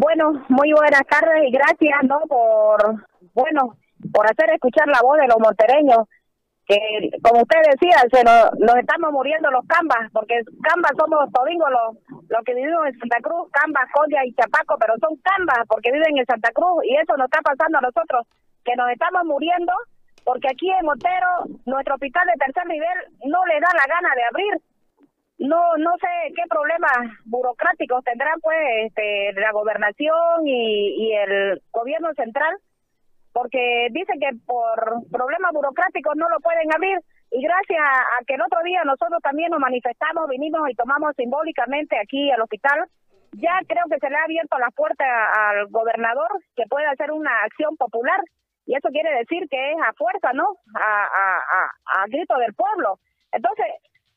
Bueno, muy buenas tardes y gracias, ¿no? Por, bueno, por hacer escuchar la voz de los montereños. Que, como usted decía, se nos, estamos muriendo los cambas, porque cambas somos todingos los, los que vivimos en Santa Cruz, cambas, Codia y Chapaco, pero son cambas porque viven en Santa Cruz y eso nos está pasando a nosotros, que nos estamos muriendo porque aquí en Montero, nuestro hospital de tercer nivel no le da la gana de abrir no sé qué problemas burocráticos tendrán pues este, la gobernación y, y el gobierno central porque dicen que por problemas burocráticos no lo pueden abrir y gracias a que el otro día nosotros también nos manifestamos, vinimos y tomamos simbólicamente aquí al hospital, ya creo que se le ha abierto la puerta al gobernador que puede hacer una acción popular y eso quiere decir que es a fuerza, ¿no? A, a, a grito del pueblo. Entonces,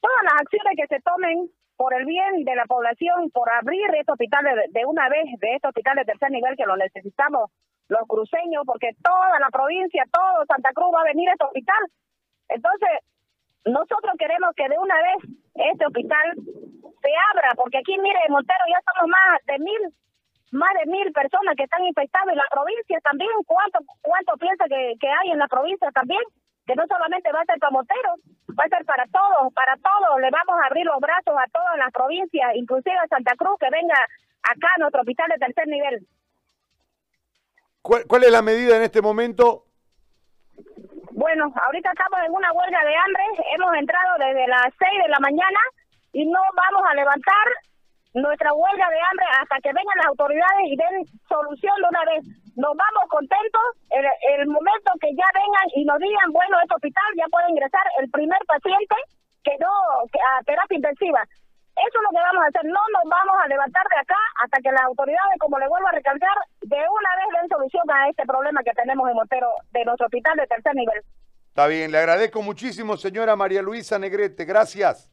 todas las acciones que se tomen por el bien de la población, por abrir este hospital de, una vez, de este hospital de tercer nivel que lo necesitamos los cruceños, porque toda la provincia, todo Santa Cruz va a venir a este hospital. Entonces, nosotros queremos que de una vez este hospital se abra, porque aquí, mire, en Montero ya somos más de mil, más de mil personas que están infectadas, y la provincia también, ¿cuánto, cuánto piensa que, que hay en la provincia también? Que no solamente va a ser para Montero, va a ser para todos, para todos. Le vamos a abrir los brazos a todas las provincias, inclusive a Santa Cruz, que venga acá a nuestro hospital de tercer nivel. ¿Cuál, ¿Cuál, es la medida en este momento? Bueno, ahorita estamos en una huelga de hambre, hemos entrado desde las 6 de la mañana y no vamos a levantar nuestra huelga de hambre hasta que vengan las autoridades y den solución de una vez. Nos vamos contentos el, el momento que ya vengan y nos digan, bueno, este hospital ya puede ingresar el primer paciente que no que a terapia intensiva. Eso es lo que vamos a hacer. No nos vamos a levantar de acá hasta que las autoridades, como le vuelvo a recalcar, de una vez den solución a este problema que tenemos en Montero de nuestro hospital de tercer nivel. Está bien, le agradezco muchísimo, señora María Luisa Negrete. Gracias.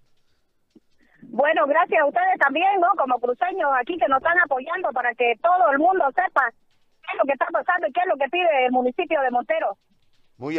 Bueno, gracias a ustedes también, ¿no? Como cruceños aquí que nos están apoyando para que todo el mundo sepa qué es lo que está pasando y qué es lo que pide el municipio de Montero.